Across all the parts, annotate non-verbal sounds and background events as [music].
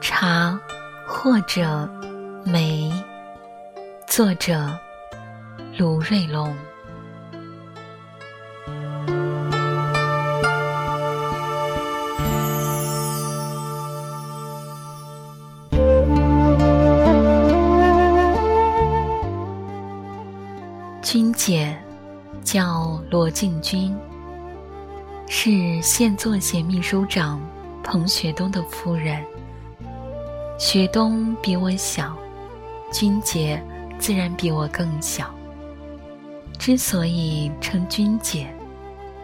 茶，或者梅。作者：卢瑞龙。君姐叫罗静君，是现作协秘书长彭学东的夫人。学东比我小，君姐。自然比我更小。之所以称君姐，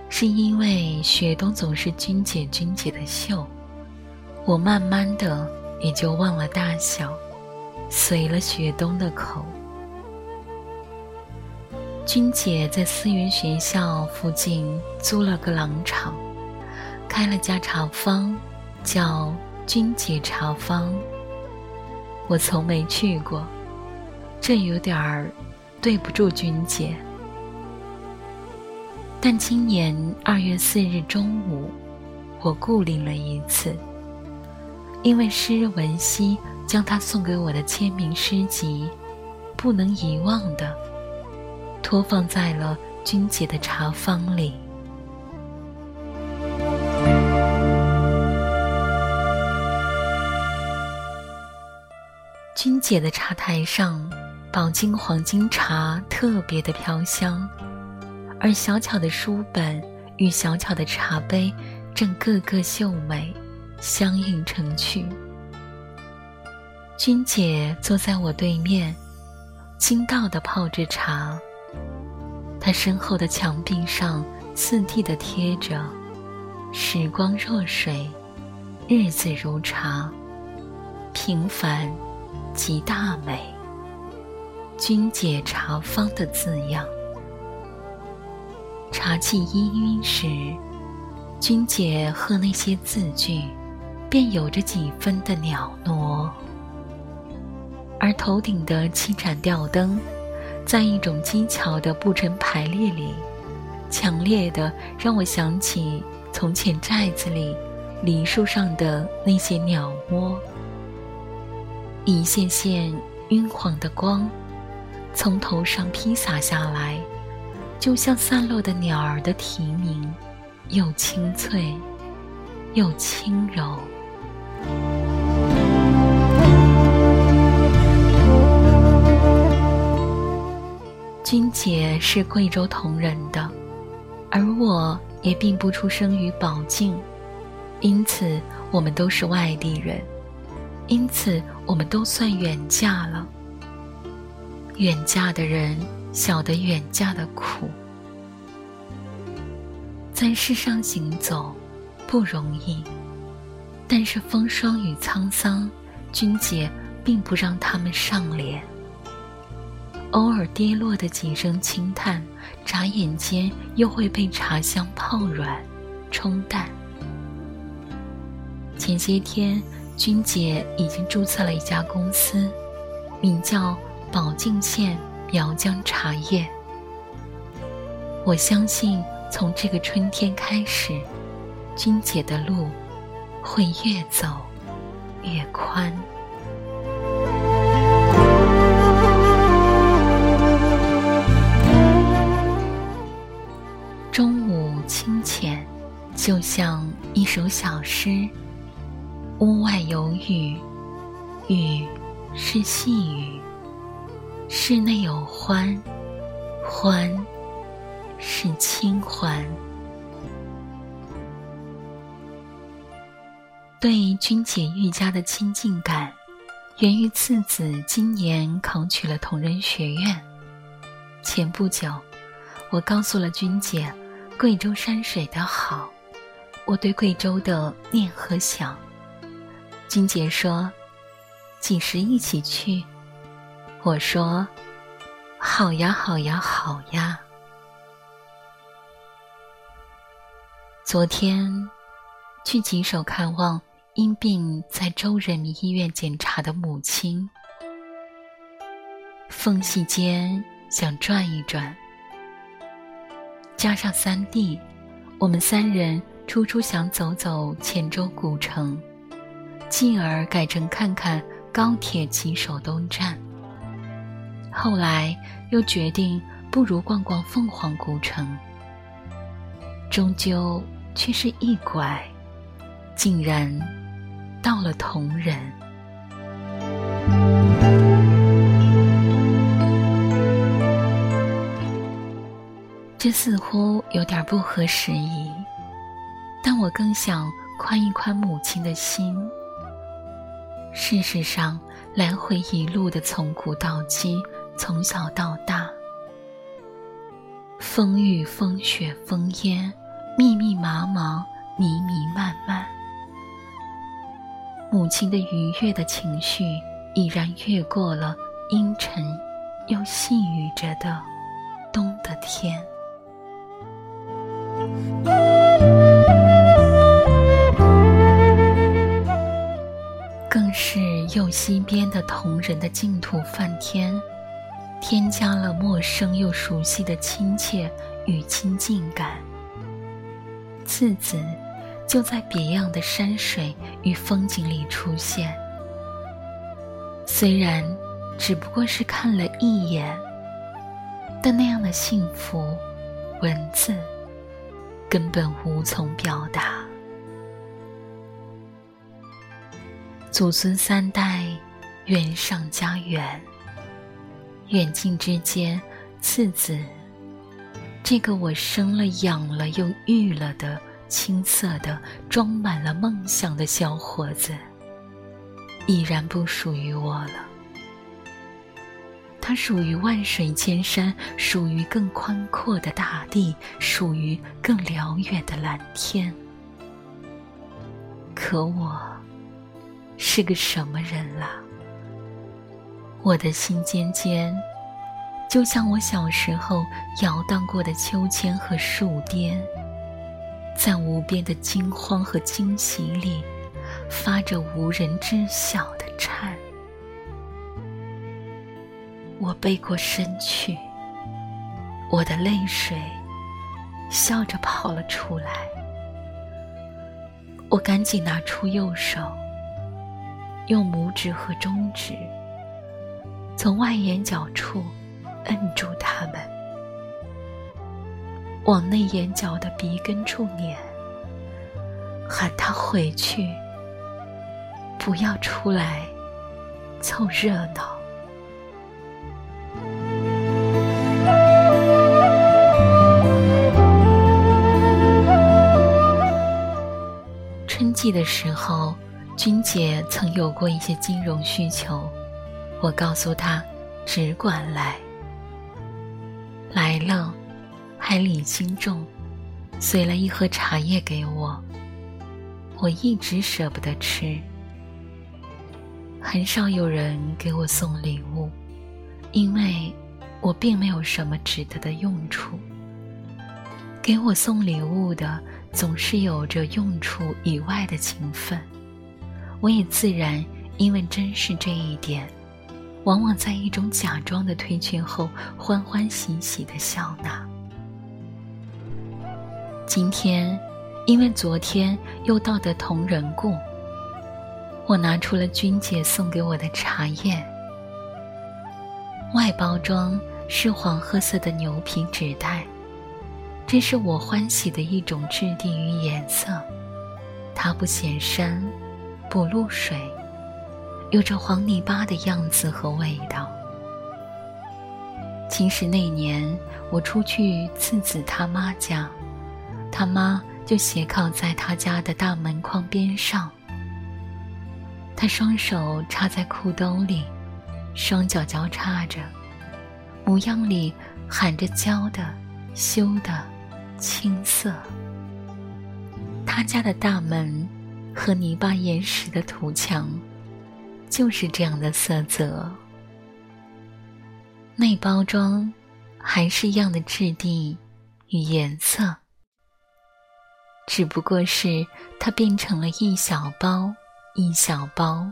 是因为雪冬总是君姐君姐的秀，我慢慢的也就忘了大小，随了雪冬的口。君姐在思源学校附近租了个廊场，开了家茶坊，叫君姐茶坊。我从没去过。这有点儿对不住君姐，但今年二月四日中午，我固定了一次，因为诗文熙将他送给我的签名诗集《不能遗忘的》托放在了君姐的茶坊里。君姐的茶台上。宝金黄金茶特别的飘香，而小巧的书本与小巧的茶杯正个个秀美，相映成趣。君姐坐在我对面，精道的泡着茶。他身后的墙壁上次第的贴着“时光若水，日子如茶，平凡即大美”。君姐茶坊的字样，茶气氤氲时，君姐和那些字句，便有着几分的袅娜。而头顶的七盏吊灯，在一种精巧的布阵排列里，强烈的让我想起从前寨子里梨树上的那些鸟窝，一线线晕黄的光。从头上披洒下来，就像散落的鸟儿的啼鸣，又清脆，又轻柔。君姐是贵州铜仁的，而我也并不出生于宝靖，因此我们都是外地人，因此我们都算远嫁了。远嫁的人晓得远嫁的苦，在世上行走不容易，但是风霜与沧桑，君姐并不让他们上脸。偶尔跌落的几声轻叹，眨眼间又会被茶香泡软、冲淡。前些天，君姐已经注册了一家公司，名叫。宝靖县苗疆茶叶，我相信从这个春天开始，君姐的路会越走越宽。中午清浅，就像一首小诗。屋外有雨，雨是细雨。室内有欢，欢是清欢。对君姐愈加的亲近感，源于次子今年考取了同仁学院。前不久，我告诉了君姐贵州山水的好，我对贵州的念和想。君姐说：“几时一起去？”我说：“好呀，好呀，好呀。”昨天去吉首看望因病在州人民医院检查的母亲，缝隙间想转一转，加上三弟，我们三人初初想走走黔州古城，进而改成看看高铁骑手东站。后来又决定不如逛逛凤凰古城，终究却是一拐，竟然到了铜仁。这似乎有点不合时宜，但我更想宽一宽母亲的心。事实上，来回一路的从古到今，从小到大，风雨风雪风烟，密密麻麻，迷迷漫漫，母亲的愉悦的情绪已然越过了阴沉又细雨着的冬的天。西边的同人的净土梵天，添加了陌生又熟悉的亲切与亲近感。次子就在别样的山水与风景里出现，虽然只不过是看了一眼，但那样的幸福，文字。根本无从表达。祖孙三代，缘上加缘。远近之间，次子，这个我生了养了又育了的青涩的、装满了梦想的小伙子，已然不属于我了。它属于万水千山，属于更宽阔的大地，属于更辽远的蓝天。可我是个什么人了？我的心尖尖，就像我小时候摇荡过的秋千和树巅，在无边的惊慌和惊喜里，发着无人知晓的颤。我背过身去，我的泪水笑着跑了出来。我赶紧拿出右手，用拇指和中指从外眼角处摁住它们，往内眼角的鼻根处撵，喊他回去，不要出来凑热闹。春季的时候，君姐曾有过一些金融需求，我告诉他只管来。来了，还礼轻重，随了一盒茶叶给我。我一直舍不得吃。很少有人给我送礼物，因为我并没有什么值得的用处。给我送礼物的。总是有着用处以外的情分，我也自然因为珍视这一点，往往在一种假装的推却后，欢欢喜喜的笑纳。今天，因为昨天又到的同人故，我拿出了君姐送给我的茶叶，外包装是黄褐色的牛皮纸袋。这是我欢喜的一种质地与颜色，它不显山，不露水，有着黄泥巴的样子和味道。其实那年我出去次子他妈家，他妈就斜靠在他家的大门框边上，他双手插在裤兜里，双脚交叉着，模样里含着娇的、羞的。青涩，他家的大门和泥巴岩石的土墙，就是这样的色泽。内包装还是一样的质地与颜色，只不过是它变成了一小包一小包，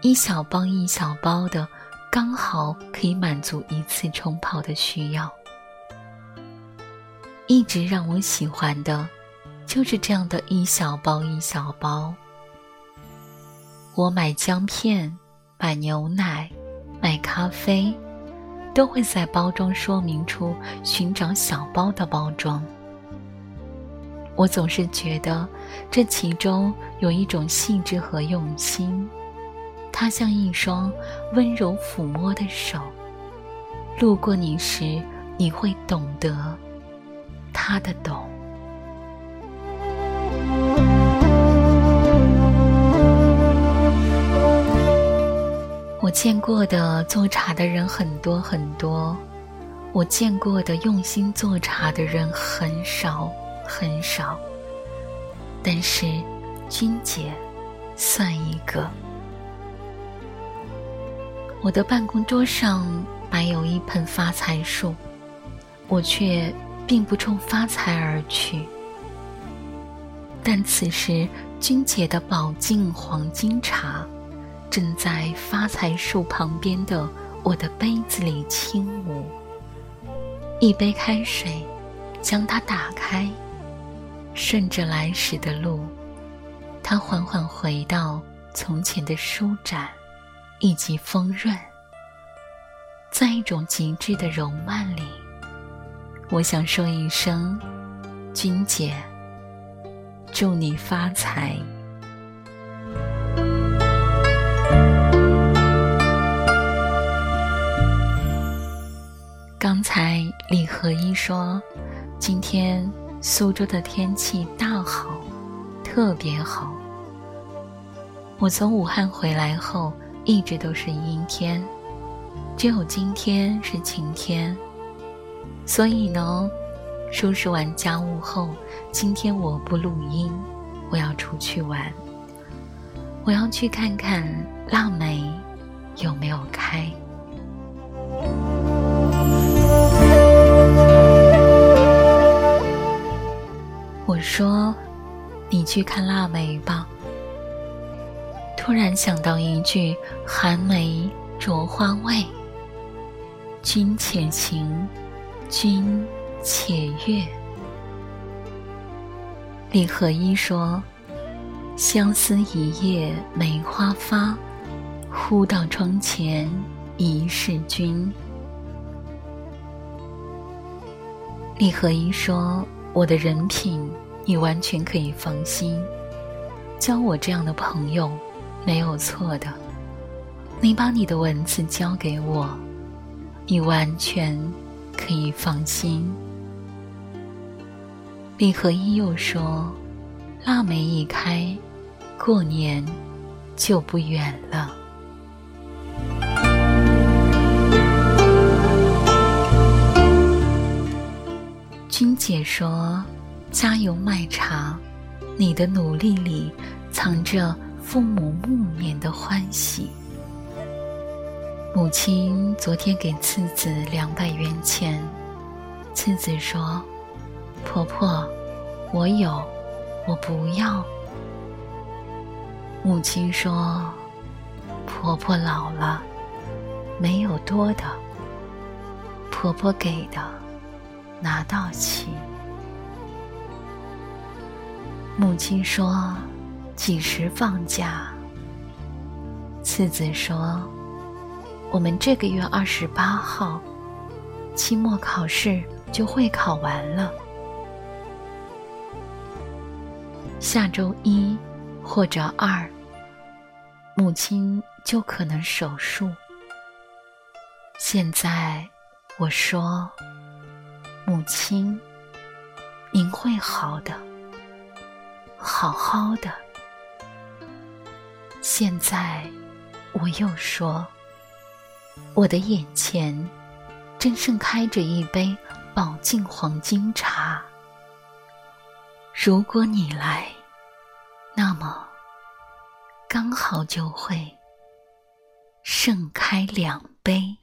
一小包一小包的，刚好可以满足一次冲泡的需要。一直让我喜欢的，就是这样的一小包一小包。我买姜片、买牛奶、买咖啡，都会在包装说明处寻找小包的包装。我总是觉得这其中有一种细致和用心，它像一双温柔抚摸的手。路过你时，你会懂得他的懂。见过的做茶的人很多很多，我见过的用心做茶的人很少很少，但是君姐算一个。我的办公桌上摆有一盆发财树，我却并不冲发财而去。但此时，君姐的宝镜黄金茶。正在发财树旁边的我的杯子里轻舞，一杯开水，将它打开，顺着来时的路，它缓缓回到从前的舒展以及丰润，在一种极致的柔曼里，我想说一声，君姐，祝你发财。刚才李和一说，今天苏州的天气大好，特别好。我从武汉回来后，一直都是阴天，只有今天是晴天。所以呢，收拾完家务后，今天我不录音，我要出去玩。我要去看看腊梅有没有开。说：“你去看腊梅吧。”突然想到一句“寒梅着花未”，君且行，君且悦。李和一说：“相思一夜梅花发，忽到窗前疑是君。”李和一说：“我的人品。”你完全可以放心，交我这样的朋友，没有错的。你把你的文字交给我，你完全可以放心。李和一又说：“腊梅一开，过年就不远了。” [laughs] 君姐说。加油卖茶，你的努力里藏着父母暮年的欢喜。母亲昨天给次子两百元钱，次子说：“婆婆，我有，我不要。”母亲说：“婆婆老了，没有多的，婆婆给的，拿到起。”母亲说：“几时放假？”次子说：“我们这个月二十八号，期末考试就会考完了。下周一或者二，母亲就可能手术。现在我说，母亲，您会好的。”好好的。现在，我又说，我的眼前正盛开着一杯宝镜黄金茶。如果你来，那么刚好就会盛开两杯。